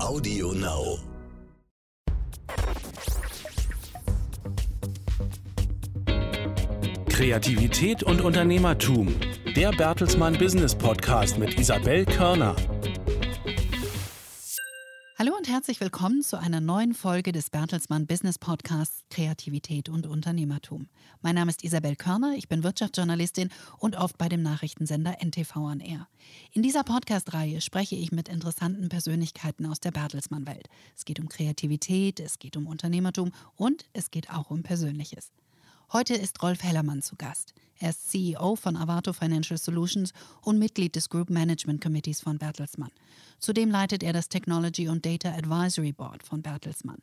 Audio Now. Kreativität und Unternehmertum. Der Bertelsmann Business Podcast mit Isabel Körner. Hallo und herzlich willkommen zu einer neuen Folge des Bertelsmann Business Podcasts Kreativität und Unternehmertum. Mein Name ist Isabel Körner, ich bin Wirtschaftsjournalistin und oft bei dem Nachrichtensender NTV on Air. In dieser Podcast-Reihe spreche ich mit interessanten Persönlichkeiten aus der Bertelsmann-Welt. Es geht um Kreativität, es geht um Unternehmertum und es geht auch um Persönliches. Heute ist Rolf Hellermann zu Gast. Er ist CEO von Avato Financial Solutions und Mitglied des Group Management Committees von Bertelsmann. Zudem leitet er das Technology und Data Advisory Board von Bertelsmann.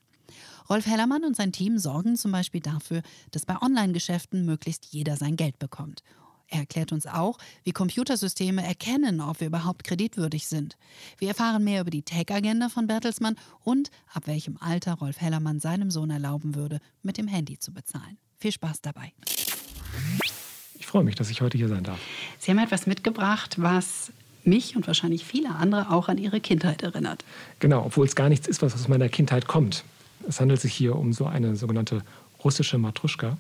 Rolf Hellermann und sein Team sorgen zum Beispiel dafür, dass bei Online-Geschäften möglichst jeder sein Geld bekommt. Er erklärt uns auch, wie Computersysteme erkennen, ob wir überhaupt kreditwürdig sind. Wir erfahren mehr über die Tech-Agenda von Bertelsmann und ab welchem Alter Rolf Hellermann seinem Sohn erlauben würde, mit dem Handy zu bezahlen. Viel Spaß dabei. Ich freue mich, dass ich heute hier sein darf. Sie haben etwas mitgebracht, was mich und wahrscheinlich viele andere auch an Ihre Kindheit erinnert. Genau, obwohl es gar nichts ist, was aus meiner Kindheit kommt. Es handelt sich hier um so eine sogenannte russische Matruschka.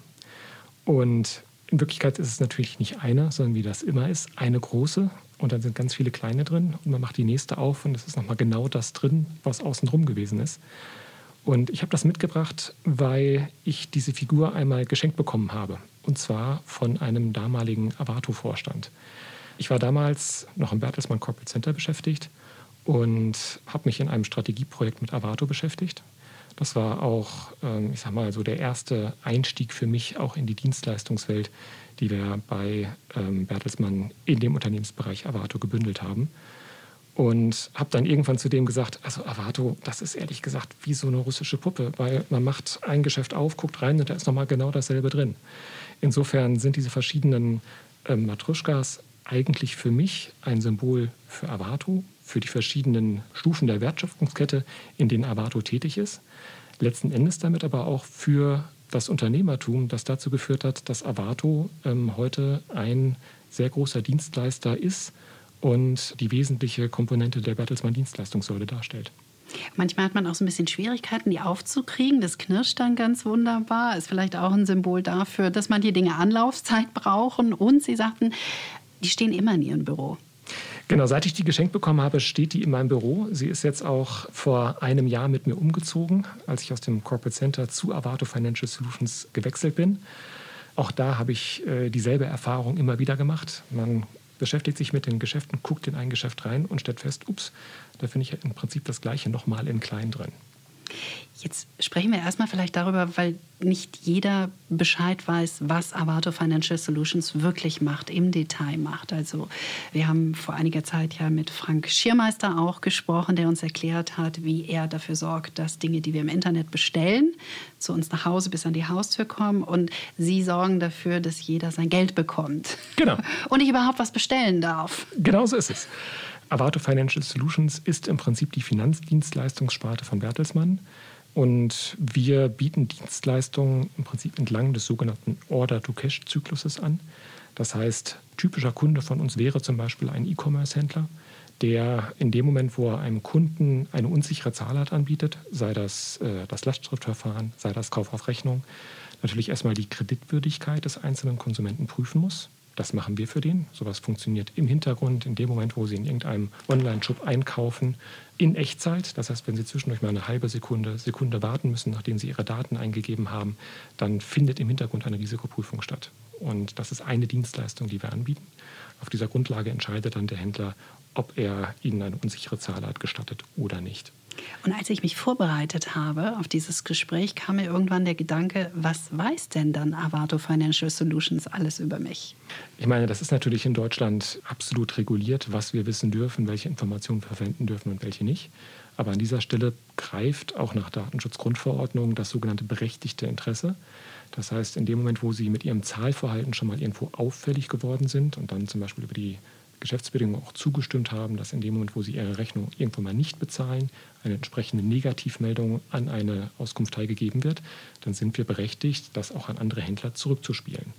Und in Wirklichkeit ist es natürlich nicht eine, sondern wie das immer ist, eine große und dann sind ganz viele kleine drin und man macht die nächste auf und es ist nochmal genau das drin, was außenrum gewesen ist. Und ich habe das mitgebracht, weil ich diese Figur einmal geschenkt bekommen habe. Und zwar von einem damaligen Avato-Vorstand. Ich war damals noch im Bertelsmann Corporate Center beschäftigt und habe mich in einem Strategieprojekt mit Avato beschäftigt. Das war auch, ähm, ich sag mal, so der erste Einstieg für mich auch in die Dienstleistungswelt, die wir bei ähm, Bertelsmann in dem Unternehmensbereich Avato gebündelt haben. Und habe dann irgendwann zu dem gesagt, also Avato, das ist ehrlich gesagt wie so eine russische Puppe, weil man macht ein Geschäft auf, guckt rein und da ist nochmal genau dasselbe drin. Insofern sind diese verschiedenen ähm, Matruschkas eigentlich für mich ein Symbol für Avato, für die verschiedenen Stufen der Wertschöpfungskette, in denen Avato tätig ist. Letzten Endes damit aber auch für das Unternehmertum, das dazu geführt hat, dass Avato ähm, heute ein sehr großer Dienstleister ist und die wesentliche Komponente der Bertelsmann Dienstleistungssäule darstellt. Manchmal hat man auch so ein bisschen Schwierigkeiten, die aufzukriegen. Das knirscht dann ganz wunderbar. Ist vielleicht auch ein Symbol dafür, dass man die Dinge Anlaufzeit brauchen. Und Sie sagten, die stehen immer in Ihrem Büro. Genau, seit ich die geschenkt bekommen habe, steht die in meinem Büro. Sie ist jetzt auch vor einem Jahr mit mir umgezogen, als ich aus dem Corporate Center zu Avato Financial Solutions gewechselt bin. Auch da habe ich äh, dieselbe Erfahrung immer wieder gemacht. Man beschäftigt sich mit den Geschäften, guckt in ein Geschäft rein und stellt fest, ups, da finde ich im Prinzip das Gleiche nochmal in klein drin. Jetzt sprechen wir erstmal vielleicht darüber, weil nicht jeder Bescheid weiß, was Avato Financial Solutions wirklich macht, im Detail macht. Also wir haben vor einiger Zeit ja mit Frank Schiermeister auch gesprochen, der uns erklärt hat, wie er dafür sorgt, dass Dinge, die wir im Internet bestellen, zu uns nach Hause bis an die Haustür kommen. Und Sie sorgen dafür, dass jeder sein Geld bekommt. Genau. Und ich überhaupt was bestellen darf. Genau so ist es. Avato Financial Solutions ist im Prinzip die Finanzdienstleistungssparte von Bertelsmann. Und wir bieten Dienstleistungen im Prinzip entlang des sogenannten Order-to-Cash-Zykluses an. Das heißt, typischer Kunde von uns wäre zum Beispiel ein E-Commerce-Händler, der in dem Moment, wo er einem Kunden eine unsichere Zahlart anbietet, sei das äh, das Lastschriftverfahren, sei das Kauf auf Rechnung, natürlich erstmal die Kreditwürdigkeit des einzelnen Konsumenten prüfen muss. Das machen wir für den. Sowas funktioniert im Hintergrund, in dem Moment, wo Sie in irgendeinem Online-Shop einkaufen, in Echtzeit. Das heißt, wenn Sie zwischendurch mal eine halbe Sekunde, Sekunde warten müssen, nachdem Sie Ihre Daten eingegeben haben, dann findet im Hintergrund eine Risikoprüfung statt. Und das ist eine Dienstleistung, die wir anbieten. Auf dieser Grundlage entscheidet dann der Händler, ob er Ihnen eine unsichere Zahlart gestattet oder nicht. Und als ich mich vorbereitet habe auf dieses Gespräch, kam mir irgendwann der Gedanke, was weiß denn dann Avato Financial Solutions alles über mich? Ich meine, das ist natürlich in Deutschland absolut reguliert, was wir wissen dürfen, welche Informationen wir verwenden dürfen und welche nicht. Aber an dieser Stelle greift auch nach Datenschutzgrundverordnung das sogenannte berechtigte Interesse. Das heißt, in dem Moment, wo Sie mit Ihrem Zahlverhalten schon mal irgendwo auffällig geworden sind und dann zum Beispiel über die Geschäftsbedingungen auch zugestimmt haben, dass in dem Moment, wo sie ihre Rechnung irgendwann mal nicht bezahlen, eine entsprechende Negativmeldung an eine Auskunft teilgegeben wird, dann sind wir berechtigt, das auch an andere Händler zurückzuspielen.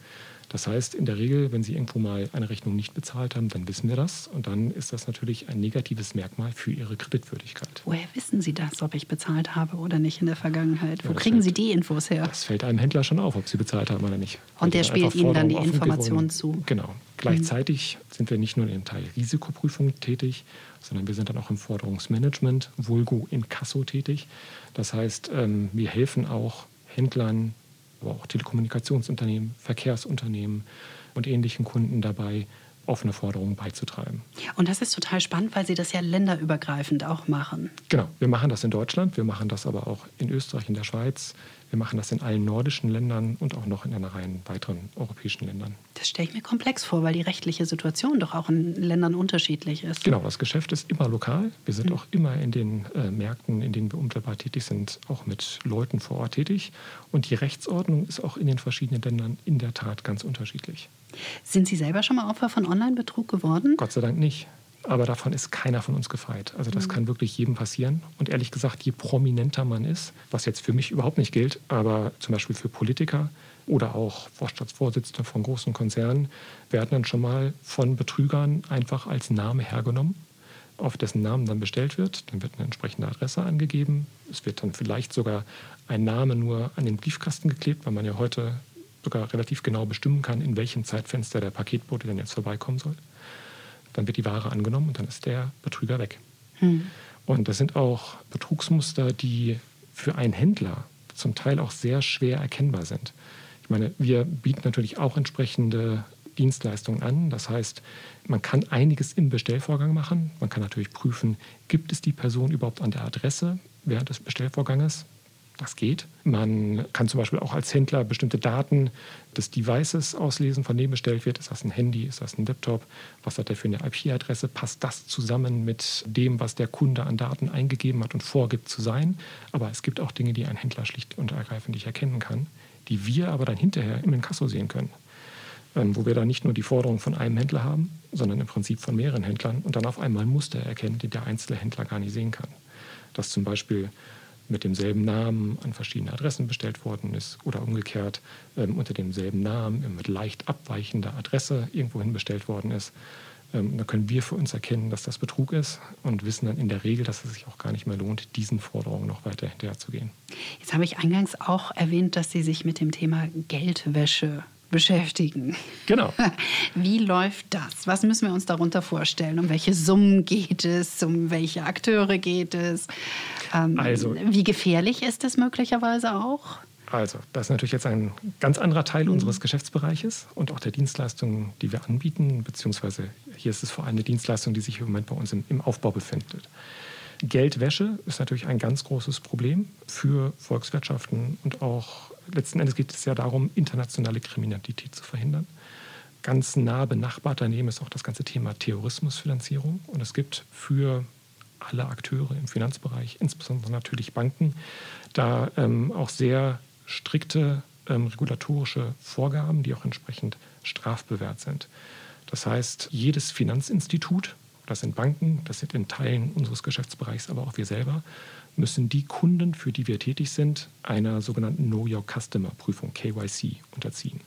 Das heißt, in der Regel, wenn Sie irgendwo mal eine Rechnung nicht bezahlt haben, dann wissen wir das. Und dann ist das natürlich ein negatives Merkmal für Ihre Kreditwürdigkeit. Woher wissen Sie das, ob ich bezahlt habe oder nicht in der Vergangenheit? Wo ja, kriegen fällt, Sie die Infos her? Das fällt einem Händler schon auf, ob Sie bezahlt haben oder nicht. Und der spielt Ihnen dann die Informationen zu. Genau. Gleichzeitig mhm. sind wir nicht nur im Teil Risikoprüfung tätig, sondern wir sind dann auch im Forderungsmanagement, vulgo in Kasso tätig. Das heißt, ähm, wir helfen auch Händlern, aber auch Telekommunikationsunternehmen, Verkehrsunternehmen und ähnlichen Kunden dabei, offene Forderungen beizutreiben. Und das ist total spannend, weil Sie das ja länderübergreifend auch machen. Genau, wir machen das in Deutschland, wir machen das aber auch in Österreich, in der Schweiz. Wir machen das in allen nordischen Ländern und auch noch in einer Reihe weiteren europäischen Ländern. Das stelle ich mir komplex vor, weil die rechtliche Situation doch auch in Ländern unterschiedlich ist. Genau, das Geschäft ist immer lokal. Wir sind mhm. auch immer in den äh, Märkten, in denen wir unmittelbar tätig sind, auch mit Leuten vor Ort tätig. Und die Rechtsordnung ist auch in den verschiedenen Ländern in der Tat ganz unterschiedlich. Sind Sie selber schon mal Opfer von Online-Betrug geworden? Gott sei Dank nicht. Aber davon ist keiner von uns gefeit. Also das mhm. kann wirklich jedem passieren. Und ehrlich gesagt, je prominenter man ist, was jetzt für mich überhaupt nicht gilt, aber zum Beispiel für Politiker oder auch Vorstandsvorsitzende von großen Konzernen, werden dann schon mal von Betrügern einfach als Name hergenommen, auf dessen Namen dann bestellt wird. Dann wird eine entsprechende Adresse angegeben. Es wird dann vielleicht sogar ein Name nur an den Briefkasten geklebt, weil man ja heute sogar relativ genau bestimmen kann, in welchem Zeitfenster der Paketbote denn jetzt vorbeikommen soll. Dann wird die Ware angenommen und dann ist der Betrüger weg. Hm. Und das sind auch Betrugsmuster, die für einen Händler zum Teil auch sehr schwer erkennbar sind. Ich meine, wir bieten natürlich auch entsprechende Dienstleistungen an. Das heißt, man kann einiges im Bestellvorgang machen. Man kann natürlich prüfen, gibt es die Person überhaupt an der Adresse während des Bestellvorganges? Das geht. Man kann zum Beispiel auch als Händler bestimmte Daten des Devices auslesen, von dem bestellt wird. Ist das ein Handy? Ist das ein Laptop? Was hat der für eine IP-Adresse? Passt das zusammen mit dem, was der Kunde an Daten eingegeben hat und vorgibt zu sein? Aber es gibt auch Dinge, die ein Händler schlicht und ergreifend nicht erkennen kann, die wir aber dann hinterher im Inkasso sehen können. Ähm, wo wir dann nicht nur die Forderung von einem Händler haben, sondern im Prinzip von mehreren Händlern und dann auf einmal Muster erkennen, die der einzelne Händler gar nicht sehen kann. Dass zum Beispiel mit demselben Namen an verschiedene Adressen bestellt worden ist oder umgekehrt ähm, unter demselben Namen mit leicht abweichender Adresse irgendwohin bestellt worden ist. Ähm, da können wir für uns erkennen, dass das Betrug ist und wissen dann in der Regel, dass es sich auch gar nicht mehr lohnt, diesen Forderungen noch weiter hinterherzugehen. Jetzt habe ich eingangs auch erwähnt, dass Sie sich mit dem Thema Geldwäsche beschäftigen. Genau. Wie läuft das? Was müssen wir uns darunter vorstellen? Um welche Summen geht es? Um welche Akteure geht es? Ähm, also, wie gefährlich ist es möglicherweise auch? Also, das ist natürlich jetzt ein ganz anderer Teil mhm. unseres Geschäftsbereiches und auch der Dienstleistungen, die wir anbieten, beziehungsweise hier ist es vor allem eine Dienstleistung, die sich im Moment bei uns im, im Aufbau befindet. Geldwäsche ist natürlich ein ganz großes Problem für Volkswirtschaften und auch letzten Endes geht es ja darum, internationale Kriminalität zu verhindern. Ganz nah benachbart daneben ist auch das ganze Thema Terrorismusfinanzierung. Und es gibt für alle Akteure im Finanzbereich, insbesondere natürlich Banken, da ähm, auch sehr strikte ähm, regulatorische Vorgaben, die auch entsprechend strafbewehrt sind. Das heißt, jedes Finanzinstitut, das sind Banken, das sind in Teilen unseres Geschäftsbereichs, aber auch wir selber, müssen die Kunden, für die wir tätig sind, einer sogenannten Know Your Customer Prüfung, KYC, unterziehen.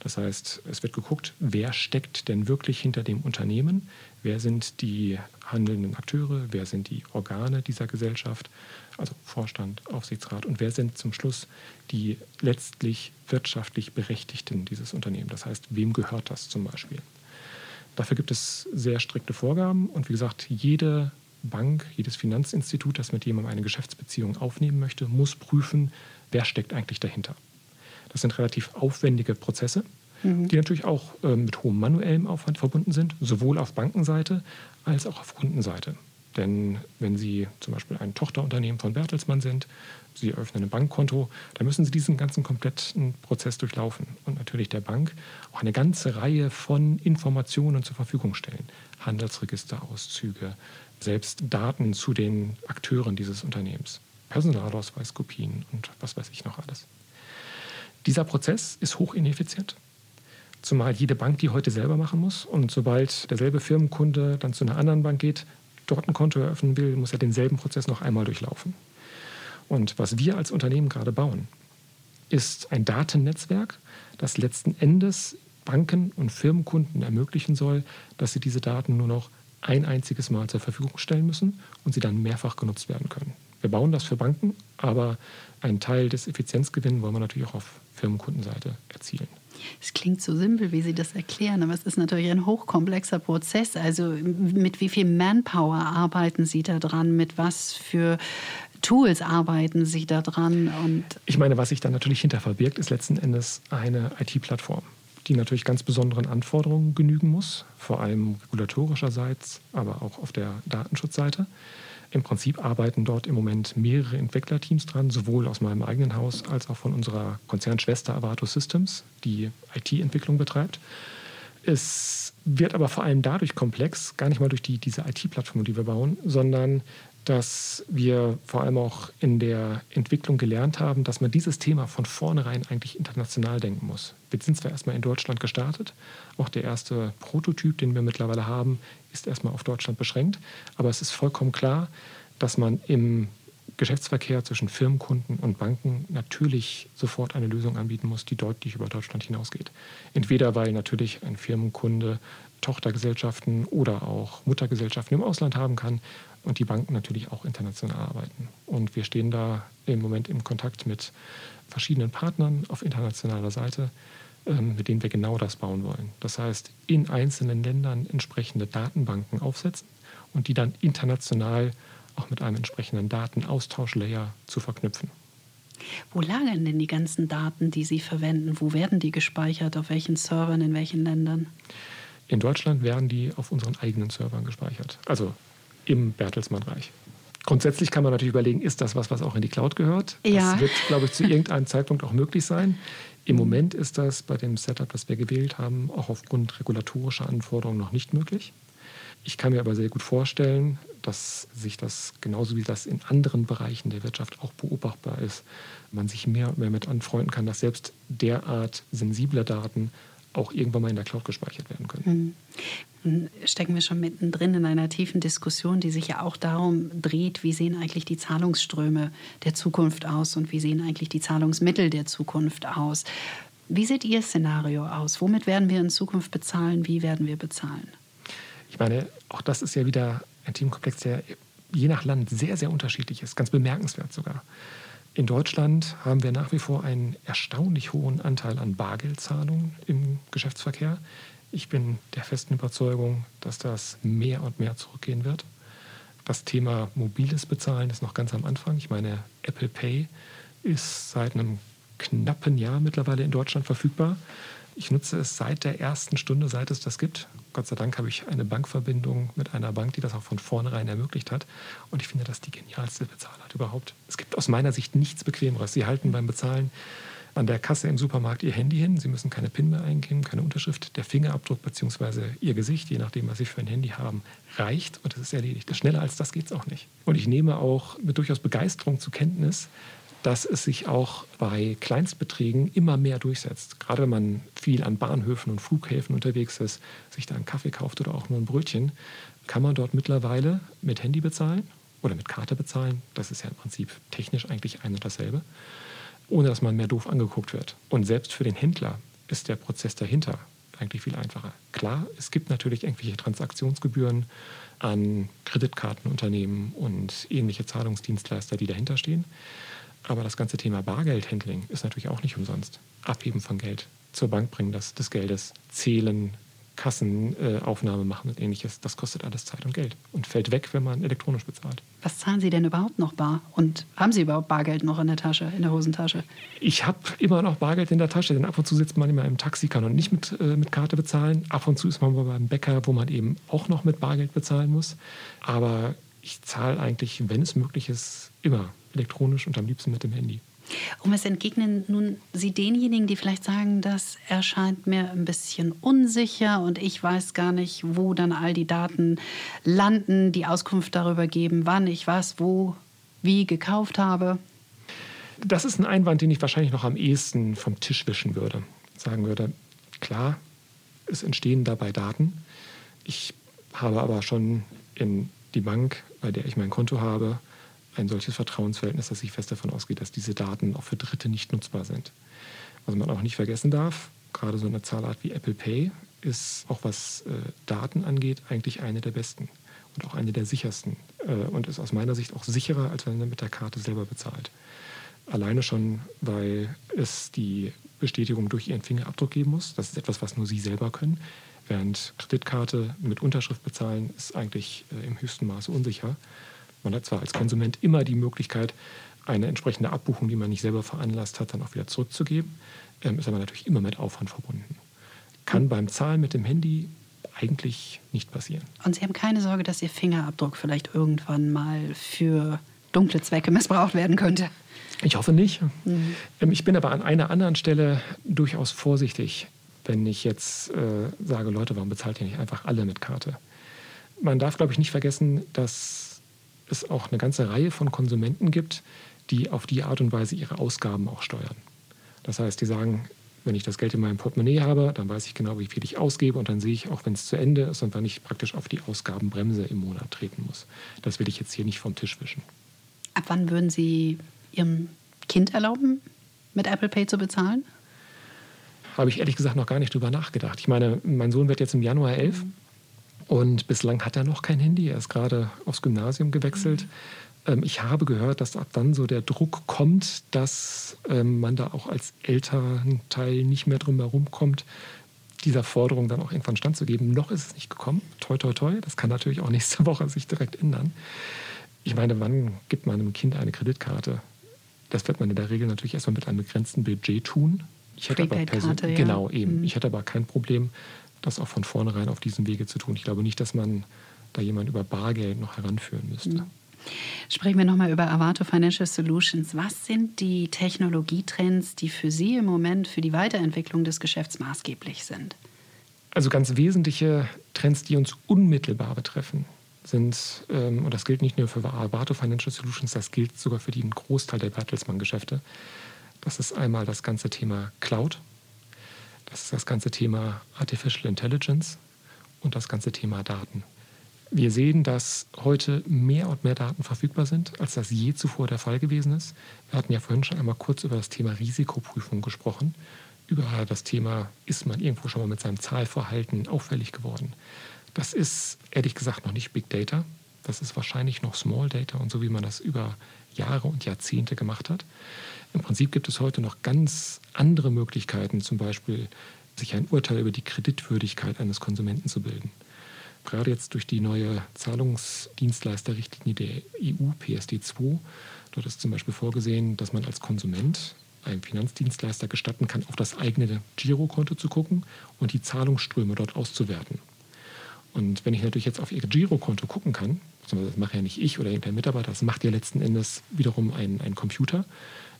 Das heißt, es wird geguckt, wer steckt denn wirklich hinter dem Unternehmen, wer sind die handelnden Akteure, wer sind die Organe dieser Gesellschaft, also Vorstand, Aufsichtsrat und wer sind zum Schluss die letztlich wirtschaftlich Berechtigten dieses Unternehmens. Das heißt, wem gehört das zum Beispiel? Dafür gibt es sehr strikte Vorgaben und wie gesagt, jede Bank, jedes Finanzinstitut, das mit jemandem eine Geschäftsbeziehung aufnehmen möchte, muss prüfen, wer steckt eigentlich dahinter. Das sind relativ aufwendige Prozesse, mhm. die natürlich auch äh, mit hohem manuellem Aufwand verbunden sind, sowohl auf Bankenseite als auch auf Kundenseite. Denn wenn Sie zum Beispiel ein Tochterunternehmen von Bertelsmann sind, Sie eröffnen ein Bankkonto, dann müssen Sie diesen ganzen kompletten Prozess durchlaufen und natürlich der Bank auch eine ganze Reihe von Informationen zur Verfügung stellen. Handelsregisterauszüge, selbst Daten zu den Akteuren dieses Unternehmens, Personalausweiskopien und was weiß ich noch alles. Dieser Prozess ist hoch ineffizient, zumal jede Bank die heute selber machen muss. Und sobald derselbe Firmenkunde dann zu einer anderen Bank geht, dort ein Konto eröffnen will, muss er denselben Prozess noch einmal durchlaufen. Und was wir als Unternehmen gerade bauen, ist ein Datennetzwerk, das letzten Endes Banken und Firmenkunden ermöglichen soll, dass sie diese Daten nur noch ein einziges Mal zur Verfügung stellen müssen und sie dann mehrfach genutzt werden können. Wir bauen das für Banken, aber einen Teil des Effizienzgewinns wollen wir natürlich auch auf Firmenkundenseite erzielen. Es klingt so simpel, wie Sie das erklären, aber es ist natürlich ein hochkomplexer Prozess. Also mit wie viel Manpower arbeiten Sie da dran? Mit was für Tools arbeiten Sie da dran? Und ich meine, was sich da natürlich hinter verbirgt, ist letzten Endes eine IT-Plattform die natürlich ganz besonderen Anforderungen genügen muss, vor allem regulatorischerseits, aber auch auf der Datenschutzseite. Im Prinzip arbeiten dort im Moment mehrere Entwicklerteams dran, sowohl aus meinem eigenen Haus als auch von unserer Konzernschwester Avato Systems, die IT-Entwicklung betreibt. Es wird aber vor allem dadurch komplex, gar nicht mal durch die, diese IT-Plattform, die wir bauen, sondern dass wir vor allem auch in der Entwicklung gelernt haben, dass man dieses Thema von vornherein eigentlich international denken muss. Wir sind zwar erstmal in Deutschland gestartet, auch der erste Prototyp, den wir mittlerweile haben, ist erstmal auf Deutschland beschränkt, aber es ist vollkommen klar, dass man im Geschäftsverkehr zwischen Firmenkunden und Banken natürlich sofort eine Lösung anbieten muss, die deutlich über Deutschland hinausgeht. Entweder weil natürlich ein Firmenkunde Tochtergesellschaften oder auch Muttergesellschaften im Ausland haben kann und die Banken natürlich auch international arbeiten. Und wir stehen da im Moment im Kontakt mit verschiedenen Partnern auf internationaler Seite, ähm, mit denen wir genau das bauen wollen. Das heißt, in einzelnen Ländern entsprechende Datenbanken aufsetzen und die dann international auch mit einem entsprechenden Datenaustauschlayer zu verknüpfen. Wo lagern denn die ganzen Daten, die Sie verwenden? Wo werden die gespeichert? Auf welchen Servern? In welchen Ländern? In Deutschland werden die auf unseren eigenen Servern gespeichert. Also im Bertelsmann-Reich. Grundsätzlich kann man natürlich überlegen, ist das was, was auch in die Cloud gehört? Ja. Das wird, glaube ich, zu irgendeinem Zeitpunkt auch möglich sein. Im Moment ist das bei dem Setup, das wir gewählt haben, auch aufgrund regulatorischer Anforderungen noch nicht möglich. Ich kann mir aber sehr gut vorstellen, dass sich das genauso wie das in anderen Bereichen der Wirtschaft auch beobachtbar ist, man sich mehr und mehr mit anfreunden kann, dass selbst derart sensible Daten auch irgendwann mal in der Cloud gespeichert werden können. Hm. Stecken wir schon mittendrin in einer tiefen Diskussion, die sich ja auch darum dreht, wie sehen eigentlich die Zahlungsströme der Zukunft aus und wie sehen eigentlich die Zahlungsmittel der Zukunft aus. Wie sieht Ihr Szenario aus? Womit werden wir in Zukunft bezahlen? Wie werden wir bezahlen? Ich meine, auch das ist ja wieder ein Themenkomplex, der je nach Land sehr, sehr unterschiedlich ist, ganz bemerkenswert sogar. In Deutschland haben wir nach wie vor einen erstaunlich hohen Anteil an Bargeldzahlungen im Geschäftsverkehr. Ich bin der festen Überzeugung, dass das mehr und mehr zurückgehen wird. Das Thema mobiles Bezahlen ist noch ganz am Anfang. Ich meine, Apple Pay ist seit einem knappen Jahr mittlerweile in Deutschland verfügbar. Ich nutze es seit der ersten Stunde, seit es das gibt. Gott sei Dank habe ich eine Bankverbindung mit einer Bank, die das auch von vornherein ermöglicht hat. Und ich finde das die genialste Bezahlart überhaupt. Es gibt aus meiner Sicht nichts Bequemeres. Sie halten beim Bezahlen an der Kasse im Supermarkt Ihr Handy hin. Sie müssen keine PIN mehr eingeben, keine Unterschrift. Der Fingerabdruck bzw. Ihr Gesicht, je nachdem, was Sie für ein Handy haben, reicht und es ist erledigt. Schneller als das geht es auch nicht. Und ich nehme auch mit durchaus Begeisterung zur Kenntnis, dass es sich auch bei Kleinstbeträgen immer mehr durchsetzt. Gerade wenn man viel an Bahnhöfen und Flughäfen unterwegs ist, sich da einen Kaffee kauft oder auch nur ein Brötchen, kann man dort mittlerweile mit Handy bezahlen oder mit Karte bezahlen. Das ist ja im Prinzip technisch eigentlich ein und dasselbe, ohne dass man mehr doof angeguckt wird. Und selbst für den Händler ist der Prozess dahinter eigentlich viel einfacher. Klar, es gibt natürlich irgendwelche Transaktionsgebühren an Kreditkartenunternehmen und ähnliche Zahlungsdienstleister, die dahinter stehen. Aber das ganze Thema Bargeldhandling ist natürlich auch nicht umsonst. Abheben von Geld, zur Bank bringen des, des Geldes, zählen, Kassenaufnahme äh, machen und ähnliches, das kostet alles Zeit und Geld und fällt weg, wenn man elektronisch bezahlt. Was zahlen Sie denn überhaupt noch bar? Und haben Sie überhaupt Bargeld noch in der Tasche, in der Hosentasche? Ich habe immer noch Bargeld in der Tasche, denn ab und zu sitzt man immer im Taxi, kann und nicht mit, äh, mit Karte bezahlen. Ab und zu ist man mal beim Bäcker, wo man eben auch noch mit Bargeld bezahlen muss. Aber ich zahle eigentlich, wenn es möglich ist, immer elektronisch und am liebsten mit dem Handy. Und was entgegnen nun Sie denjenigen, die vielleicht sagen, das erscheint mir ein bisschen unsicher und ich weiß gar nicht, wo dann all die Daten landen, die Auskunft darüber geben, wann ich was, wo, wie gekauft habe? Das ist ein Einwand, den ich wahrscheinlich noch am ehesten vom Tisch wischen würde. Sagen würde, klar, es entstehen dabei Daten. Ich habe aber schon in die Bank, bei der ich mein Konto habe, ein solches Vertrauensverhältnis, dass ich fest davon ausgehe, dass diese Daten auch für Dritte nicht nutzbar sind. Was man auch nicht vergessen darf, gerade so eine Zahlart wie Apple Pay ist auch was äh, Daten angeht eigentlich eine der besten und auch eine der sichersten äh, und ist aus meiner Sicht auch sicherer, als wenn man mit der Karte selber bezahlt. Alleine schon, weil es die Bestätigung durch Ihren Fingerabdruck geben muss. Das ist etwas, was nur Sie selber können. Während Kreditkarte mit Unterschrift bezahlen ist eigentlich äh, im höchsten Maße unsicher. Man hat zwar als Konsument immer die Möglichkeit, eine entsprechende Abbuchung, die man nicht selber veranlasst hat, dann auch wieder zurückzugeben, ähm, ist aber natürlich immer mit Aufwand verbunden. Kann beim Zahlen mit dem Handy eigentlich nicht passieren. Und Sie haben keine Sorge, dass Ihr Fingerabdruck vielleicht irgendwann mal für dunkle Zwecke missbraucht werden könnte? Ich hoffe nicht. Mhm. Ähm, ich bin aber an einer anderen Stelle durchaus vorsichtig, wenn ich jetzt äh, sage, Leute, warum bezahlt ihr nicht einfach alle mit Karte? Man darf, glaube ich, nicht vergessen, dass es auch eine ganze Reihe von Konsumenten gibt, die auf die Art und Weise ihre Ausgaben auch steuern. Das heißt, die sagen, wenn ich das Geld in meinem Portemonnaie habe, dann weiß ich genau, wie viel ich ausgebe und dann sehe ich auch, wenn es zu Ende ist und wann ich praktisch auf die Ausgabenbremse im Monat treten muss. Das will ich jetzt hier nicht vom Tisch wischen. Ab wann würden Sie Ihrem Kind erlauben, mit Apple Pay zu bezahlen? Habe ich ehrlich gesagt noch gar nicht drüber nachgedacht. Ich meine, mein Sohn wird jetzt im Januar elf mhm. Und bislang hat er noch kein Handy. Er ist gerade aufs Gymnasium gewechselt. Mhm. Ähm, ich habe gehört, dass ab dann so der Druck kommt, dass ähm, man da auch als Elternteil nicht mehr drum herum kommt, dieser Forderung dann auch irgendwann standzugeben. Noch ist es nicht gekommen. Toi, toi, toi. Das kann natürlich auch nächste Woche sich direkt ändern. Ich meine, wann gibt man einem Kind eine Kreditkarte? Das wird man in der Regel natürlich erstmal mit einem begrenzten Budget tun. Ich hätte aber Karte, ja. Genau, eben. Mhm. Ich hätte aber kein Problem, das auch von vornherein auf diesem Wege zu tun. Ich glaube nicht, dass man da jemanden über Bargeld noch heranführen müsste. Mhm. Sprechen wir nochmal über Avato Financial Solutions. Was sind die Technologietrends, die für Sie im Moment für die Weiterentwicklung des Geschäfts maßgeblich sind? Also ganz wesentliche Trends, die uns unmittelbar betreffen, sind, ähm, und das gilt nicht nur für Avato Financial Solutions, das gilt sogar für den Großteil der Bertelsmann-Geschäfte. Das ist einmal das ganze Thema Cloud, das ist das ganze Thema Artificial Intelligence und das ganze Thema Daten. Wir sehen, dass heute mehr und mehr Daten verfügbar sind, als das je zuvor der Fall gewesen ist. Wir hatten ja vorhin schon einmal kurz über das Thema Risikoprüfung gesprochen, über das Thema, ist man irgendwo schon mal mit seinem Zahlverhalten auffällig geworden. Das ist ehrlich gesagt noch nicht Big Data, das ist wahrscheinlich noch Small Data und so wie man das über Jahre und Jahrzehnte gemacht hat. Im Prinzip gibt es heute noch ganz andere Möglichkeiten, zum Beispiel sich ein Urteil über die Kreditwürdigkeit eines Konsumenten zu bilden gerade jetzt durch die neue Zahlungsdienstleisterrichtlinie der EU PSD2, dort ist zum Beispiel vorgesehen, dass man als Konsument einem Finanzdienstleister gestatten kann, auf das eigene Girokonto zu gucken und die Zahlungsströme dort auszuwerten. Und wenn ich natürlich jetzt auf Ihr Girokonto gucken kann, das mache ja nicht ich oder irgendein Mitarbeiter, das macht ja letzten Endes wiederum ein, ein Computer,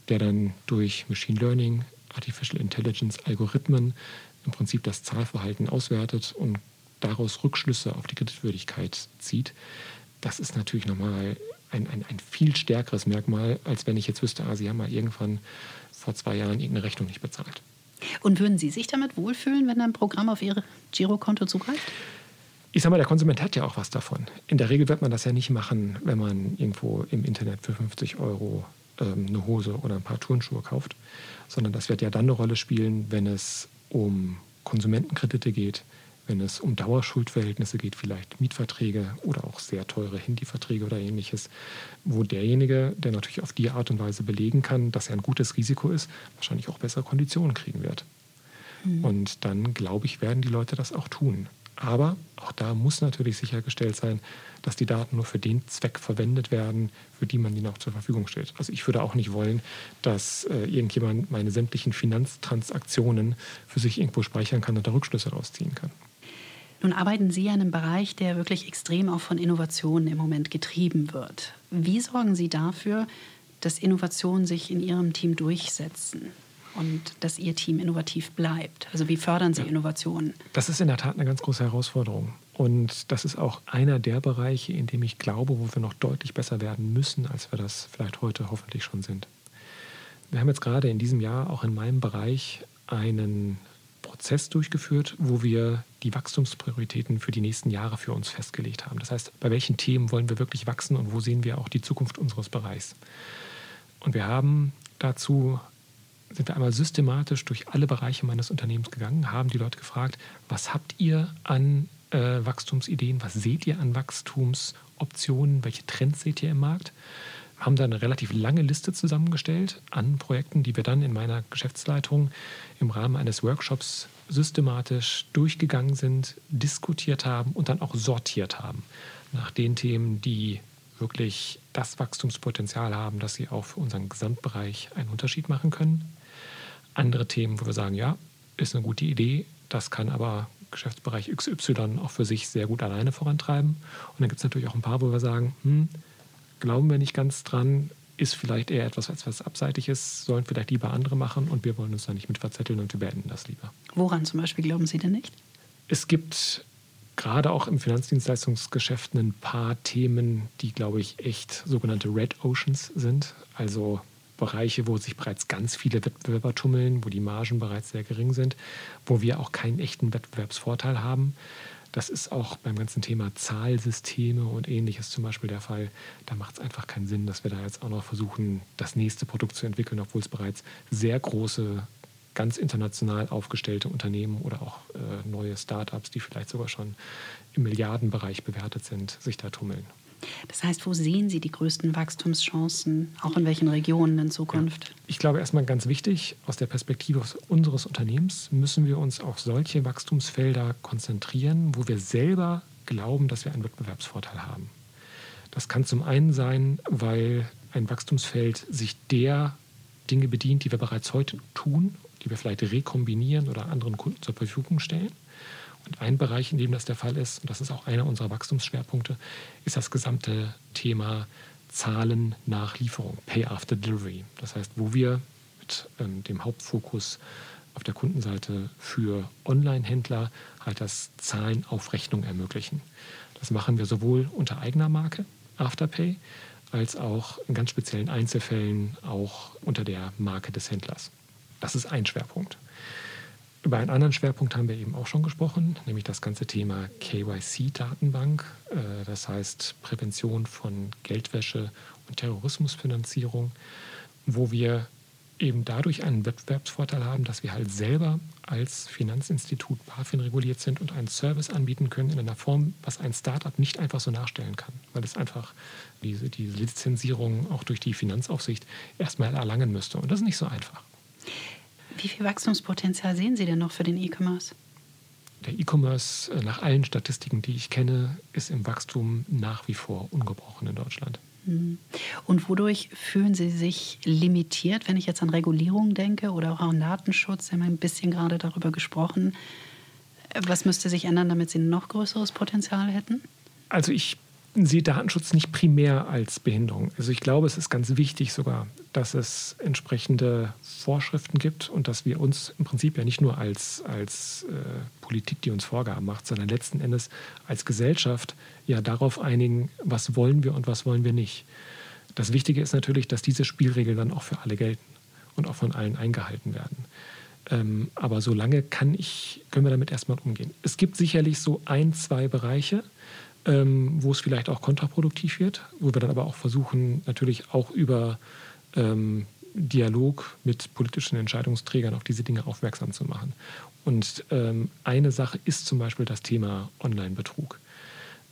der dann durch Machine Learning, Artificial Intelligence, Algorithmen im Prinzip das Zahlverhalten auswertet und daraus Rückschlüsse auf die Kreditwürdigkeit zieht, das ist natürlich nochmal ein, ein, ein viel stärkeres Merkmal, als wenn ich jetzt wüsste, ah, Sie haben mal irgendwann vor zwei Jahren irgendeine Rechnung nicht bezahlt. Und würden Sie sich damit wohlfühlen, wenn ein Programm auf Ihr Girokonto zugreift? Ich sage mal, der Konsument hat ja auch was davon. In der Regel wird man das ja nicht machen, wenn man irgendwo im Internet für 50 Euro ähm, eine Hose oder ein paar Turnschuhe kauft, sondern das wird ja dann eine Rolle spielen, wenn es um Konsumentenkredite geht, wenn es um Dauerschuldverhältnisse geht, vielleicht Mietverträge oder auch sehr teure Handyverträge oder ähnliches, wo derjenige, der natürlich auf die Art und Weise belegen kann, dass er ein gutes Risiko ist, wahrscheinlich auch bessere Konditionen kriegen wird. Mhm. Und dann, glaube ich, werden die Leute das auch tun. Aber auch da muss natürlich sichergestellt sein, dass die Daten nur für den Zweck verwendet werden, für die man ihnen auch zur Verfügung stellt. Also ich würde auch nicht wollen, dass äh, irgendjemand meine sämtlichen Finanztransaktionen für sich irgendwo speichern kann und da Rückschlüsse rausziehen kann. Nun arbeiten Sie in einem Bereich, der wirklich extrem auch von Innovationen im Moment getrieben wird. Wie sorgen Sie dafür, dass Innovationen sich in Ihrem Team durchsetzen? Und dass Ihr Team innovativ bleibt? Also wie fördern Sie ja. Innovationen? Das ist in der Tat eine ganz große Herausforderung. Und das ist auch einer der Bereiche, in dem ich glaube, wo wir noch deutlich besser werden müssen, als wir das vielleicht heute hoffentlich schon sind. Wir haben jetzt gerade in diesem Jahr auch in meinem Bereich einen Prozess durchgeführt, wo wir die Wachstumsprioritäten für die nächsten Jahre für uns festgelegt haben. Das heißt, bei welchen Themen wollen wir wirklich wachsen und wo sehen wir auch die Zukunft unseres Bereichs. Und wir haben dazu sind wir einmal systematisch durch alle Bereiche meines Unternehmens gegangen, haben die Leute gefragt, was habt ihr an äh, Wachstumsideen, was seht ihr an Wachstumsoptionen, welche Trends seht ihr im Markt? Haben da eine relativ lange Liste zusammengestellt an Projekten, die wir dann in meiner Geschäftsleitung im Rahmen eines Workshops systematisch durchgegangen sind, diskutiert haben und dann auch sortiert haben nach den Themen, die wirklich das Wachstumspotenzial haben, dass sie auch für unseren Gesamtbereich einen Unterschied machen können. Andere Themen, wo wir sagen, ja, ist eine gute Idee, das kann aber Geschäftsbereich XY auch für sich sehr gut alleine vorantreiben. Und dann gibt es natürlich auch ein paar, wo wir sagen, hm, glauben wir nicht ganz dran, ist vielleicht eher etwas, was abseitig ist, sollen vielleicht lieber andere machen und wir wollen uns da nicht mit verzetteln und wir beenden das lieber. Woran zum Beispiel glauben Sie denn nicht? Es gibt gerade auch im Finanzdienstleistungsgeschäft ein paar Themen, die, glaube ich, echt sogenannte Red Oceans sind. Also Bereiche, wo sich bereits ganz viele Wettbewerber tummeln, wo die Margen bereits sehr gering sind, wo wir auch keinen echten Wettbewerbsvorteil haben. Das ist auch beim ganzen Thema Zahlsysteme und ähnliches zum Beispiel der Fall. Da macht es einfach keinen Sinn, dass wir da jetzt auch noch versuchen, das nächste Produkt zu entwickeln, obwohl es bereits sehr große ganz international aufgestellte Unternehmen oder auch äh, neue Startups, die vielleicht sogar schon im Milliardenbereich bewertet sind, sich da tummeln. Das heißt, wo sehen Sie die größten Wachstumschancen, auch in welchen Regionen in Zukunft? Ja, ich glaube erstmal ganz wichtig, aus der Perspektive unseres Unternehmens müssen wir uns auf solche Wachstumsfelder konzentrieren, wo wir selber glauben, dass wir einen Wettbewerbsvorteil haben. Das kann zum einen sein, weil ein Wachstumsfeld sich der Dinge bedient, die wir bereits heute tun die wir vielleicht rekombinieren oder anderen Kunden zur Verfügung stellen. Und ein Bereich, in dem das der Fall ist, und das ist auch einer unserer Wachstumsschwerpunkte, ist das gesamte Thema Zahlen nach Lieferung, Pay After Delivery. Das heißt, wo wir mit ähm, dem Hauptfokus auf der Kundenseite für Online-Händler halt das Zahlen auf Rechnung ermöglichen. Das machen wir sowohl unter eigener Marke, Afterpay, als auch in ganz speziellen Einzelfällen auch unter der Marke des Händlers. Das ist ein Schwerpunkt. Über einen anderen Schwerpunkt haben wir eben auch schon gesprochen, nämlich das ganze Thema KYC-Datenbank, äh, das heißt Prävention von Geldwäsche und Terrorismusfinanzierung, wo wir eben dadurch einen Wettbewerbsvorteil haben, dass wir halt selber als Finanzinstitut BaFin reguliert sind und einen Service anbieten können in einer Form, was ein Startup nicht einfach so nachstellen kann, weil es einfach diese, diese Lizenzierung auch durch die Finanzaufsicht erstmal erlangen müsste. Und das ist nicht so einfach. Wie viel Wachstumspotenzial sehen Sie denn noch für den E-Commerce? Der E-Commerce, äh, nach allen Statistiken, die ich kenne, ist im Wachstum nach wie vor ungebrochen in Deutschland. Hm. Und wodurch fühlen Sie sich limitiert, wenn ich jetzt an Regulierung denke oder auch an Datenschutz? Sie haben ein bisschen gerade darüber gesprochen. Was müsste sich ändern, damit Sie ein noch größeres Potenzial hätten? Also ich sehe Datenschutz nicht primär als Behinderung. Also ich glaube, es ist ganz wichtig sogar, dass es entsprechende Vorschriften gibt und dass wir uns im Prinzip ja nicht nur als, als äh, Politik, die uns Vorgaben macht, sondern letzten Endes als Gesellschaft ja darauf einigen, was wollen wir und was wollen wir nicht. Das Wichtige ist natürlich, dass diese Spielregeln dann auch für alle gelten und auch von allen eingehalten werden. Ähm, aber solange kann ich, können wir damit erstmal umgehen. Es gibt sicherlich so ein, zwei Bereiche, ähm, wo es vielleicht auch kontraproduktiv wird, wo wir dann aber auch versuchen, natürlich auch über ähm, Dialog mit politischen Entscheidungsträgern auf diese Dinge aufmerksam zu machen. Und ähm, eine Sache ist zum Beispiel das Thema Online-Betrug.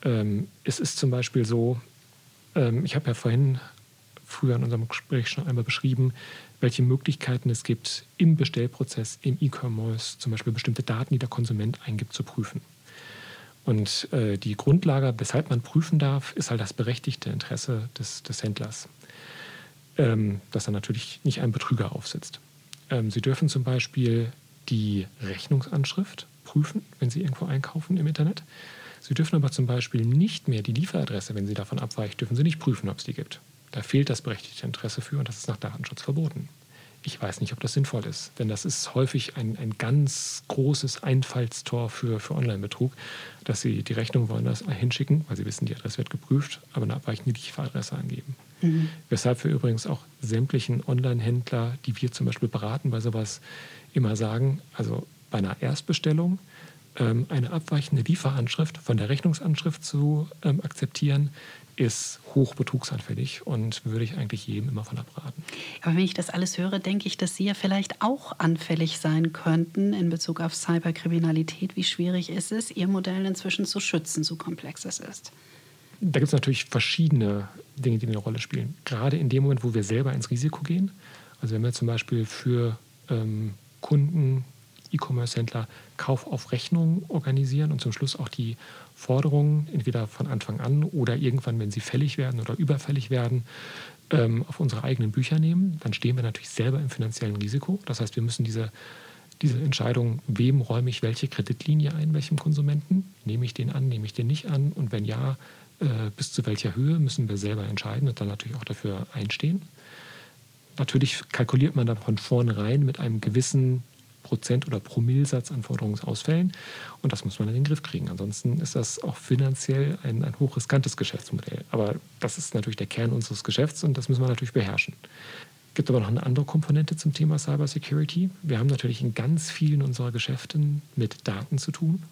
Ähm, es ist zum Beispiel so, ähm, ich habe ja vorhin früher in unserem Gespräch schon einmal beschrieben, welche Möglichkeiten es gibt, im Bestellprozess, im E-Commerce zum Beispiel bestimmte Daten, die der Konsument eingibt, zu prüfen. Und äh, die Grundlage, weshalb man prüfen darf, ist halt das berechtigte Interesse des, des Händlers, ähm, dass er natürlich nicht einen Betrüger aufsitzt. Ähm, Sie dürfen zum Beispiel die Rechnungsanschrift prüfen, wenn Sie irgendwo einkaufen im Internet. Sie dürfen aber zum Beispiel nicht mehr die Lieferadresse, wenn sie davon abweicht, dürfen Sie nicht prüfen, ob es die gibt. Da fehlt das berechtigte Interesse für und das ist nach Datenschutz verboten. Ich weiß nicht, ob das sinnvoll ist, denn das ist häufig ein, ein ganz großes Einfallstor für, für Online-Betrug, dass Sie die Rechnung woanders hinschicken, weil Sie wissen, die Adresse wird geprüft, aber eine abweichende Lieferadresse angeben. Mhm. Weshalb wir übrigens auch sämtlichen Online-Händler, die wir zum Beispiel beraten bei sowas, immer sagen, also bei einer Erstbestellung ähm, eine abweichende Lieferanschrift von der Rechnungsanschrift zu ähm, akzeptieren, ist hoch betrugsanfällig und würde ich eigentlich jedem immer von abraten. Aber wenn ich das alles höre, denke ich, dass Sie ja vielleicht auch anfällig sein könnten in Bezug auf Cyberkriminalität. Wie schwierig ist es, Ihr Modell inzwischen zu schützen, so komplex es ist? Da gibt es natürlich verschiedene Dinge, die eine Rolle spielen. Gerade in dem Moment, wo wir selber ins Risiko gehen. Also wenn wir zum Beispiel für ähm, Kunden, E-Commerce-Händler Kauf auf Rechnung organisieren und zum Schluss auch die Forderungen entweder von Anfang an oder irgendwann, wenn sie fällig werden oder überfällig werden, ähm, auf unsere eigenen Bücher nehmen, dann stehen wir natürlich selber im finanziellen Risiko. Das heißt, wir müssen diese, diese Entscheidung, wem räume ich welche Kreditlinie ein, welchem Konsumenten, nehme ich den an, nehme ich den nicht an und wenn ja, äh, bis zu welcher Höhe müssen wir selber entscheiden und dann natürlich auch dafür einstehen. Natürlich kalkuliert man da von vornherein mit einem gewissen Prozent- oder Promillsatz an Forderungsausfällen. Und das muss man in den Griff kriegen. Ansonsten ist das auch finanziell ein, ein hochriskantes Geschäftsmodell. Aber das ist natürlich der Kern unseres Geschäfts und das müssen wir natürlich beherrschen. Es gibt aber noch eine andere Komponente zum Thema Cybersecurity. Wir haben natürlich in ganz vielen unserer Geschäften mit Daten zu tun.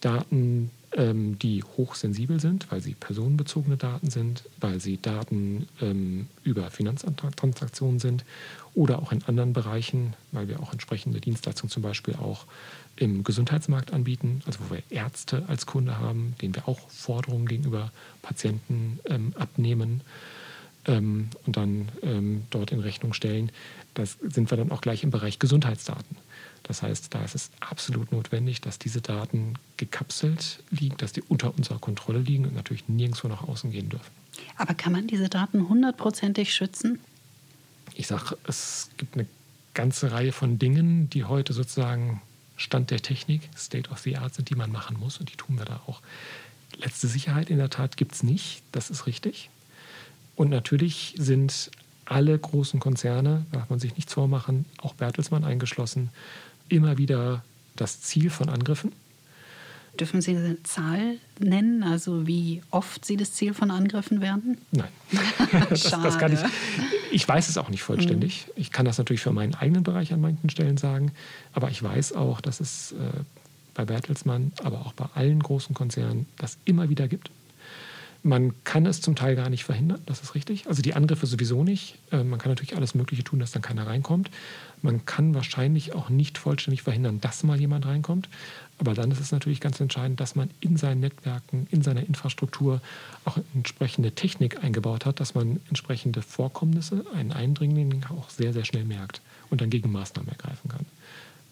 Daten, ähm, die hochsensibel sind, weil sie personenbezogene Daten sind, weil sie Daten ähm, über Finanztransaktionen sind oder auch in anderen Bereichen, weil wir auch entsprechende Dienstleistungen zum Beispiel auch im Gesundheitsmarkt anbieten, also wo wir Ärzte als Kunde haben, denen wir auch Forderungen gegenüber Patienten ähm, abnehmen ähm, und dann ähm, dort in Rechnung stellen. Das sind wir dann auch gleich im Bereich Gesundheitsdaten. Das heißt, da ist es absolut notwendig, dass diese Daten gekapselt liegen, dass die unter unserer Kontrolle liegen und natürlich nirgendwo nach außen gehen dürfen. Aber kann man diese Daten hundertprozentig schützen? Ich sage, es gibt eine ganze Reihe von Dingen, die heute sozusagen Stand der Technik, State of the Art sind, die man machen muss und die tun wir da auch. Letzte Sicherheit in der Tat gibt es nicht, das ist richtig. Und natürlich sind alle großen Konzerne, da darf man sich nichts vormachen, auch Bertelsmann eingeschlossen, immer wieder das Ziel von Angriffen. Dürfen Sie eine Zahl nennen, also wie oft Sie das Ziel von Angriffen werden? Nein. das, das kann ich, ich weiß es auch nicht vollständig. Mhm. Ich kann das natürlich für meinen eigenen Bereich an manchen Stellen sagen, aber ich weiß auch, dass es äh, bei Bertelsmann, aber auch bei allen großen Konzernen das immer wieder gibt. Man kann es zum Teil gar nicht verhindern, das ist richtig. Also die Angriffe sowieso nicht. Äh, man kann natürlich alles Mögliche tun, dass dann keiner reinkommt. Man kann wahrscheinlich auch nicht vollständig verhindern, dass mal jemand reinkommt. Aber dann ist es natürlich ganz entscheidend, dass man in seinen Netzwerken, in seiner Infrastruktur auch entsprechende Technik eingebaut hat, dass man entsprechende Vorkommnisse, einen Eindringling auch sehr, sehr schnell merkt und dann Gegenmaßnahmen ergreifen kann.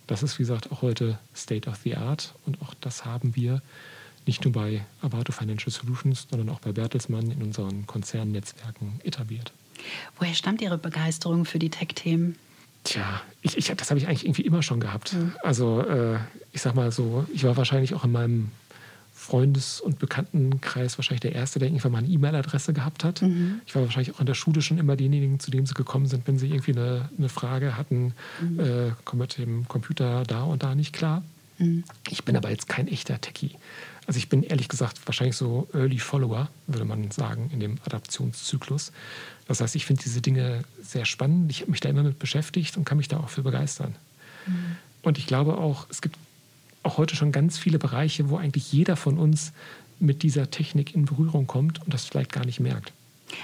Das ist, wie gesagt, auch heute State of the Art und auch das haben wir nicht nur bei Avato Financial Solutions, sondern auch bei Bertelsmann in unseren Konzernnetzwerken etabliert. Woher stammt Ihre Begeisterung für die Tech-Themen? Tja, ich, ich, das habe ich eigentlich irgendwie immer schon gehabt. Mhm. Also äh, ich sag mal so, ich war wahrscheinlich auch in meinem Freundes- und Bekanntenkreis wahrscheinlich der Erste, der irgendwann mal eine E-Mail-Adresse gehabt hat. Mhm. Ich war wahrscheinlich auch in der Schule schon immer diejenigen, zu denen sie gekommen sind, wenn sie irgendwie eine, eine Frage hatten, mhm. äh, kommt mit dem Computer da und da nicht klar. Mhm. Ich bin aber jetzt kein echter Techie. Also ich bin ehrlich gesagt wahrscheinlich so Early Follower, würde man sagen, in dem Adaptionszyklus. Das heißt, ich finde diese Dinge sehr spannend. Ich habe mich da immer mit beschäftigt und kann mich da auch für begeistern. Mhm. Und ich glaube auch, es gibt auch heute schon ganz viele Bereiche, wo eigentlich jeder von uns mit dieser Technik in Berührung kommt und das vielleicht gar nicht merkt.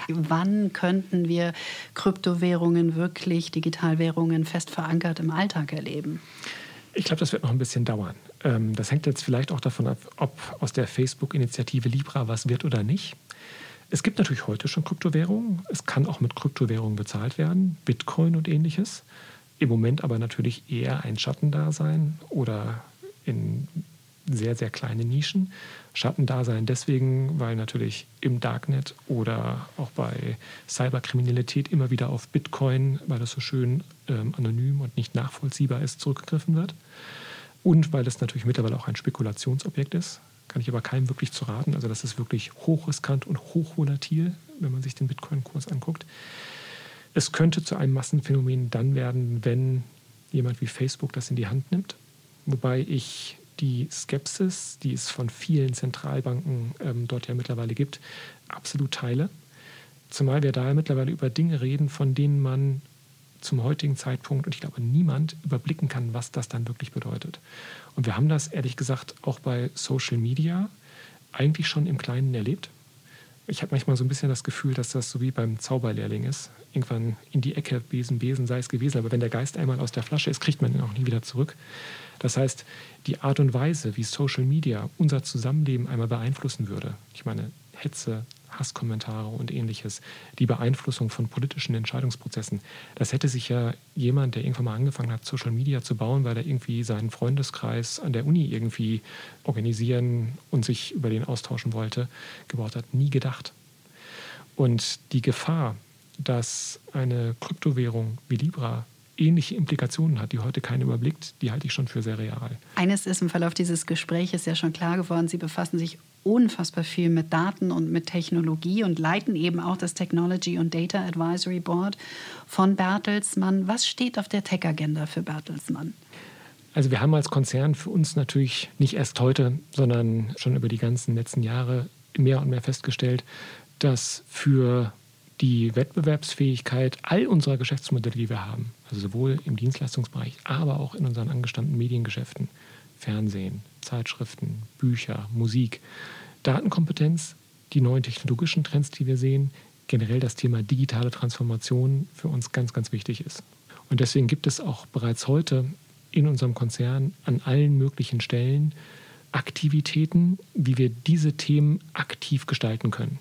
Wann könnten wir Kryptowährungen wirklich, Digitalwährungen fest verankert im Alltag erleben? Ich glaube, das wird noch ein bisschen dauern. Ähm, das hängt jetzt vielleicht auch davon ab, ob aus der Facebook-Initiative Libra was wird oder nicht. Es gibt natürlich heute schon Kryptowährungen. Es kann auch mit Kryptowährungen bezahlt werden, Bitcoin und ähnliches. Im Moment aber natürlich eher ein Schattendasein oder in sehr, sehr kleine Nischen. Schattendasein deswegen, weil natürlich im Darknet oder auch bei Cyberkriminalität immer wieder auf Bitcoin, weil das so schön ähm, anonym und nicht nachvollziehbar ist, zurückgegriffen wird. Und weil das natürlich mittlerweile auch ein Spekulationsobjekt ist, kann ich aber keinem wirklich zu raten. Also das ist wirklich hochriskant und hochvolatil, wenn man sich den Bitcoin-Kurs anguckt. Es könnte zu einem Massenphänomen dann werden, wenn jemand wie Facebook das in die Hand nimmt. Wobei ich die Skepsis, die es von vielen Zentralbanken ähm, dort ja mittlerweile gibt, absolut teile. Zumal wir da ja mittlerweile über Dinge reden, von denen man zum heutigen Zeitpunkt und ich glaube niemand überblicken kann, was das dann wirklich bedeutet. Und wir haben das ehrlich gesagt auch bei Social Media eigentlich schon im Kleinen erlebt. Ich habe manchmal so ein bisschen das Gefühl, dass das so wie beim Zauberlehrling ist. Irgendwann in die Ecke, Besen, Besen sei es gewesen. Aber wenn der Geist einmal aus der Flasche ist, kriegt man ihn auch nie wieder zurück. Das heißt, die Art und Weise, wie Social Media unser Zusammenleben einmal beeinflussen würde, ich meine, Hetze, Hasskommentare und ähnliches, die Beeinflussung von politischen Entscheidungsprozessen. Das hätte sich ja jemand, der irgendwann mal angefangen hat, Social Media zu bauen, weil er irgendwie seinen Freundeskreis an der Uni irgendwie organisieren und sich über den austauschen wollte, gebaut hat, nie gedacht. Und die Gefahr, dass eine Kryptowährung wie Libra ähnliche Implikationen hat, die heute keiner überblickt, die halte ich schon für sehr real. Eines ist im Verlauf dieses Gesprächs ja schon klar geworden, Sie befassen sich unfassbar viel mit Daten und mit Technologie und leiten eben auch das Technology und Data Advisory Board von Bertelsmann. Was steht auf der Tech-Agenda für Bertelsmann? Also wir haben als Konzern für uns natürlich nicht erst heute, sondern schon über die ganzen letzten Jahre mehr und mehr festgestellt, dass für die Wettbewerbsfähigkeit all unserer Geschäftsmodelle, die wir haben, also sowohl im Dienstleistungsbereich, aber auch in unseren angestammten Mediengeschäften, Fernsehen, Zeitschriften, Bücher, Musik, Datenkompetenz, die neuen technologischen Trends, die wir sehen, generell das Thema digitale Transformation für uns ganz, ganz wichtig ist. Und deswegen gibt es auch bereits heute in unserem Konzern an allen möglichen Stellen Aktivitäten, wie wir diese Themen aktiv gestalten können.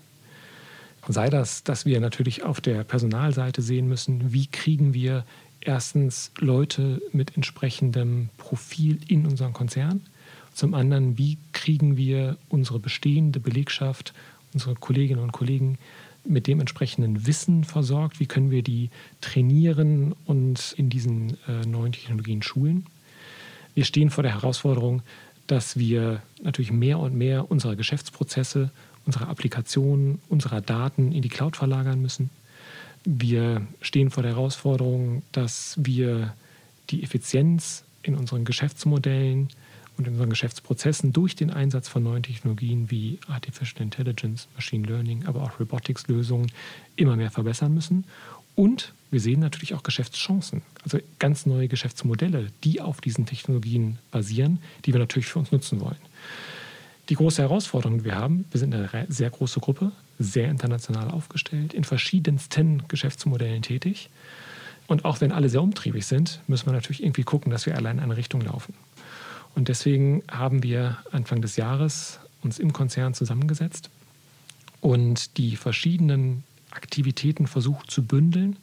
Sei das, dass wir natürlich auf der Personalseite sehen müssen, wie kriegen wir erstens Leute mit entsprechendem Profil in unseren Konzern. Zum anderen, wie kriegen wir unsere bestehende Belegschaft, unsere Kolleginnen und Kollegen mit dem entsprechenden Wissen versorgt? Wie können wir die trainieren und in diesen äh, neuen Technologien schulen? Wir stehen vor der Herausforderung, dass wir natürlich mehr und mehr unsere Geschäftsprozesse, unsere Applikationen, unserer Daten in die Cloud verlagern müssen. Wir stehen vor der Herausforderung, dass wir die Effizienz in unseren Geschäftsmodellen und in unseren Geschäftsprozessen durch den Einsatz von neuen Technologien wie Artificial Intelligence, Machine Learning, aber auch Robotics-Lösungen immer mehr verbessern müssen. Und wir sehen natürlich auch Geschäftschancen, also ganz neue Geschäftsmodelle, die auf diesen Technologien basieren, die wir natürlich für uns nutzen wollen. Die große Herausforderung, die wir haben, wir sind eine sehr große Gruppe, sehr international aufgestellt, in verschiedensten Geschäftsmodellen tätig. Und auch wenn alle sehr umtriebig sind, müssen wir natürlich irgendwie gucken, dass wir alle in eine Richtung laufen. Und deswegen haben wir Anfang des Jahres uns im Konzern zusammengesetzt und die verschiedenen Aktivitäten versucht zu bündeln.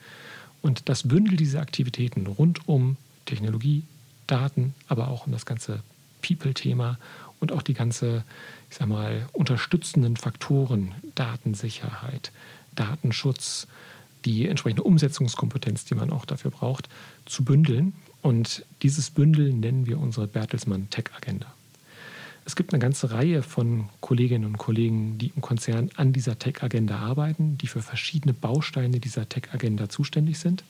Und das Bündel dieser Aktivitäten rund um Technologie, Daten, aber auch um das ganze People-Thema und auch die ganze, ich sag mal, unterstützenden Faktoren, Datensicherheit, Datenschutz, die entsprechende Umsetzungskompetenz, die man auch dafür braucht, zu bündeln. Und dieses Bündel nennen wir unsere Bertelsmann Tech Agenda. Es gibt eine ganze Reihe von Kolleginnen und Kollegen, die im Konzern an dieser Tech-Agenda arbeiten, die für verschiedene Bausteine dieser Tech-Agenda zuständig sind.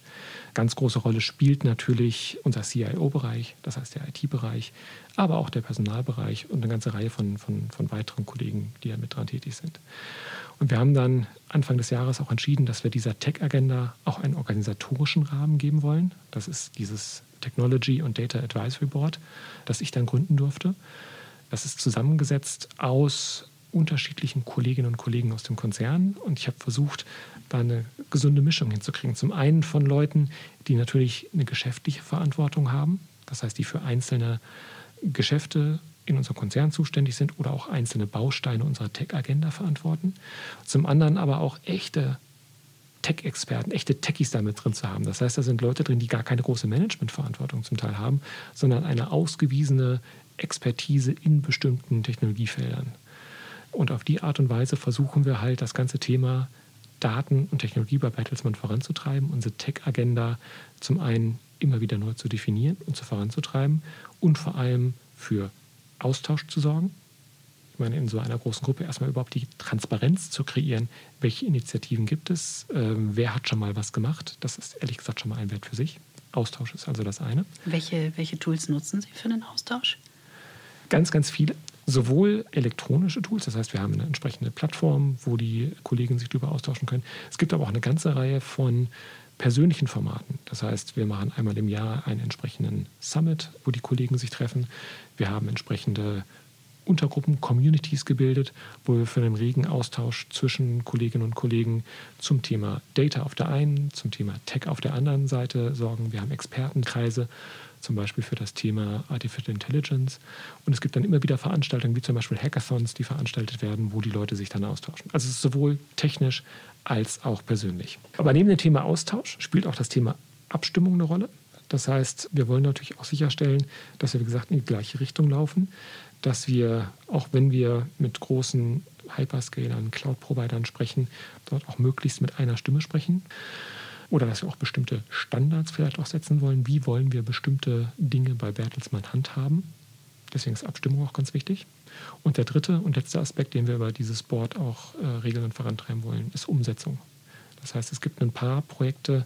Ganz große Rolle spielt natürlich unser CIO-Bereich, das heißt der IT-Bereich, aber auch der Personalbereich und eine ganze Reihe von, von, von weiteren Kollegen, die da mit dran tätig sind. Und wir haben dann Anfang des Jahres auch entschieden, dass wir dieser Tech-Agenda auch einen organisatorischen Rahmen geben wollen. Das ist dieses Technology und Data Advisory Board, das ich dann gründen durfte. Das ist zusammengesetzt aus unterschiedlichen Kolleginnen und Kollegen aus dem Konzern und ich habe versucht, da eine gesunde Mischung hinzukriegen. Zum einen von Leuten, die natürlich eine geschäftliche Verantwortung haben, das heißt, die für einzelne Geschäfte in unserem Konzern zuständig sind oder auch einzelne Bausteine unserer Tech-Agenda verantworten. Zum anderen aber auch echte Tech-Experten, echte Techies damit drin zu haben. Das heißt, da sind Leute drin, die gar keine große Managementverantwortung zum Teil haben, sondern eine ausgewiesene Expertise in bestimmten Technologiefeldern. Und auf die Art und Weise versuchen wir halt das ganze Thema Daten und Technologie bei Bertelsmann voranzutreiben, unsere Tech-Agenda zum einen immer wieder neu zu definieren und zu voranzutreiben und vor allem für Austausch zu sorgen. Ich meine, in so einer großen Gruppe erstmal überhaupt die Transparenz zu kreieren, welche Initiativen gibt es, äh, wer hat schon mal was gemacht. Das ist ehrlich gesagt schon mal ein Wert für sich. Austausch ist also das eine. Welche, welche Tools nutzen Sie für den Austausch? Ganz, ganz viele. Sowohl elektronische Tools, das heißt, wir haben eine entsprechende Plattform, wo die Kollegen sich darüber austauschen können. Es gibt aber auch eine ganze Reihe von persönlichen Formaten. Das heißt, wir machen einmal im Jahr einen entsprechenden Summit, wo die Kollegen sich treffen. Wir haben entsprechende Untergruppen, Communities gebildet, wo wir für einen regen Austausch zwischen Kolleginnen und Kollegen zum Thema Data auf der einen, zum Thema Tech auf der anderen Seite sorgen. Wir haben Expertenkreise, zum Beispiel für das Thema Artificial Intelligence. Und es gibt dann immer wieder Veranstaltungen, wie zum Beispiel Hackathons, die veranstaltet werden, wo die Leute sich dann austauschen. Also es ist sowohl technisch als auch persönlich. Aber neben dem Thema Austausch spielt auch das Thema Abstimmung eine Rolle. Das heißt, wir wollen natürlich auch sicherstellen, dass wir, wie gesagt, in die gleiche Richtung laufen dass wir, auch wenn wir mit großen Hyperscalern, Cloud-Providern sprechen, dort auch möglichst mit einer Stimme sprechen. Oder dass wir auch bestimmte Standards vielleicht auch setzen wollen. Wie wollen wir bestimmte Dinge bei Bertelsmann handhaben? Deswegen ist Abstimmung auch ganz wichtig. Und der dritte und letzte Aspekt, den wir über dieses Board auch äh, regeln und vorantreiben wollen, ist Umsetzung. Das heißt, es gibt ein paar Projekte,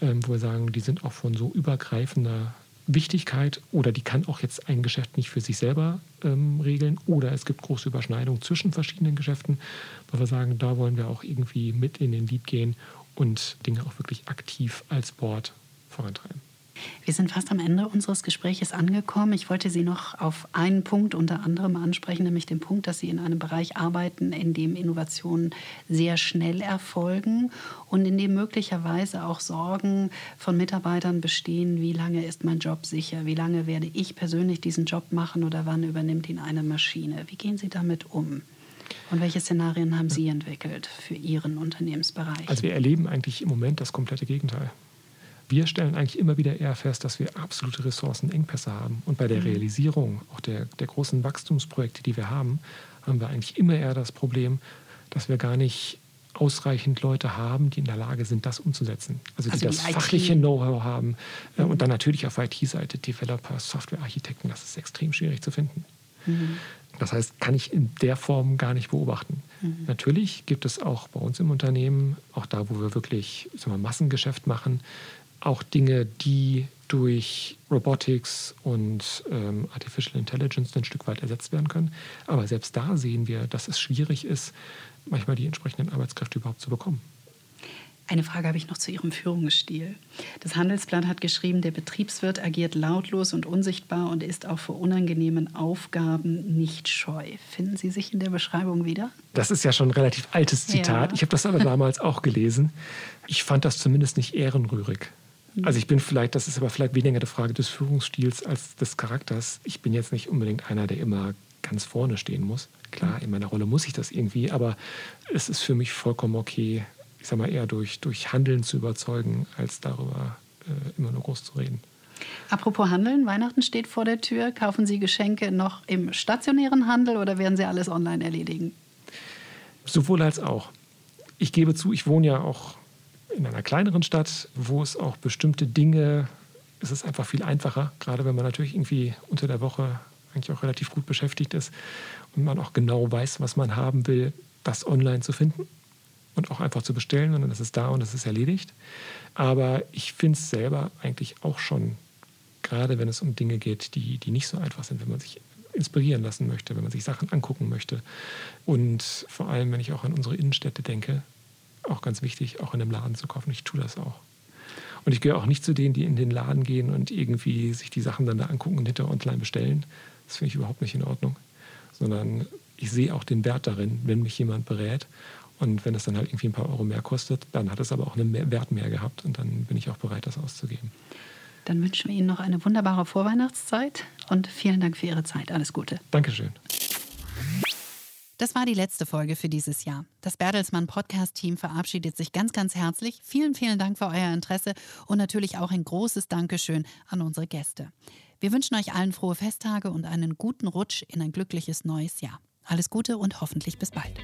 ähm, wo wir sagen, die sind auch von so übergreifender Wichtigkeit oder die kann auch jetzt ein Geschäft nicht für sich selber ähm, regeln oder es gibt große Überschneidungen zwischen verschiedenen Geschäften, weil wir sagen, da wollen wir auch irgendwie mit in den Lead gehen und Dinge auch wirklich aktiv als Board vorantreiben. Wir sind fast am Ende unseres Gespräches angekommen. Ich wollte Sie noch auf einen Punkt unter anderem ansprechen, nämlich den Punkt, dass Sie in einem Bereich arbeiten, in dem Innovationen sehr schnell erfolgen und in dem möglicherweise auch Sorgen von Mitarbeitern bestehen, wie lange ist mein Job sicher, wie lange werde ich persönlich diesen Job machen oder wann übernimmt ihn eine Maschine. Wie gehen Sie damit um? Und welche Szenarien haben Sie entwickelt für Ihren Unternehmensbereich? Also wir erleben eigentlich im Moment das komplette Gegenteil. Wir stellen eigentlich immer wieder eher fest, dass wir absolute Ressourcenengpässe haben. Und bei der mhm. Realisierung auch der, der großen Wachstumsprojekte, die wir haben, haben wir eigentlich immer eher das Problem, dass wir gar nicht ausreichend Leute haben, die in der Lage sind, das umzusetzen. Also, also die das fachliche Know-how haben. Mhm. Und dann natürlich auf IT-Seite Developer, Softwarearchitekten, das ist extrem schwierig zu finden. Mhm. Das heißt, kann ich in der Form gar nicht beobachten. Mhm. Natürlich gibt es auch bei uns im Unternehmen, auch da, wo wir wirklich sagen wir, Massengeschäft machen, auch Dinge, die durch Robotics und ähm, Artificial Intelligence ein Stück weit ersetzt werden können. Aber selbst da sehen wir, dass es schwierig ist, manchmal die entsprechenden Arbeitskräfte überhaupt zu bekommen. Eine Frage habe ich noch zu Ihrem Führungsstil. Das Handelsblatt hat geschrieben, der Betriebswirt agiert lautlos und unsichtbar und ist auch vor unangenehmen Aufgaben nicht scheu. Finden Sie sich in der Beschreibung wieder? Das ist ja schon ein relativ altes Zitat. Ja. Ich habe das aber damals auch gelesen. Ich fand das zumindest nicht ehrenrührig. Also ich bin vielleicht, das ist aber vielleicht weniger eine Frage des Führungsstils als des Charakters. Ich bin jetzt nicht unbedingt einer, der immer ganz vorne stehen muss. Klar, in meiner Rolle muss ich das irgendwie, aber es ist für mich vollkommen okay, ich sag mal, eher durch, durch Handeln zu überzeugen, als darüber äh, immer nur groß zu reden. Apropos Handeln, Weihnachten steht vor der Tür. Kaufen Sie Geschenke noch im stationären Handel oder werden Sie alles online erledigen? Sowohl als auch. Ich gebe zu, ich wohne ja auch in einer kleineren Stadt, wo es auch bestimmte Dinge, es ist einfach viel einfacher, gerade wenn man natürlich irgendwie unter der Woche eigentlich auch relativ gut beschäftigt ist und man auch genau weiß, was man haben will, das online zu finden und auch einfach zu bestellen und dann ist da und es ist erledigt. Aber ich finde es selber eigentlich auch schon, gerade wenn es um Dinge geht, die, die nicht so einfach sind, wenn man sich inspirieren lassen möchte, wenn man sich Sachen angucken möchte. Und vor allem, wenn ich auch an unsere Innenstädte denke, auch ganz wichtig, auch in einem Laden zu kaufen. Ich tue das auch. Und ich gehöre auch nicht zu denen, die in den Laden gehen und irgendwie sich die Sachen dann da angucken und hinterher online bestellen. Das finde ich überhaupt nicht in Ordnung. Sondern ich sehe auch den Wert darin, wenn mich jemand berät. Und wenn es dann halt irgendwie ein paar Euro mehr kostet, dann hat es aber auch einen Wert mehr gehabt und dann bin ich auch bereit, das auszugeben. Dann wünschen wir Ihnen noch eine wunderbare Vorweihnachtszeit und vielen Dank für Ihre Zeit. Alles Gute. Dankeschön. Das war die letzte Folge für dieses Jahr. Das Bertelsmann Podcast Team verabschiedet sich ganz, ganz herzlich. Vielen, vielen Dank für euer Interesse und natürlich auch ein großes Dankeschön an unsere Gäste. Wir wünschen euch allen frohe Festtage und einen guten Rutsch in ein glückliches neues Jahr. Alles Gute und hoffentlich bis bald.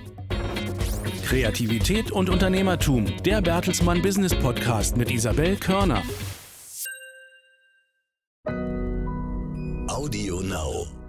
Kreativität und Unternehmertum. Der Bertelsmann Business Podcast mit Isabel Körner. Audio Now.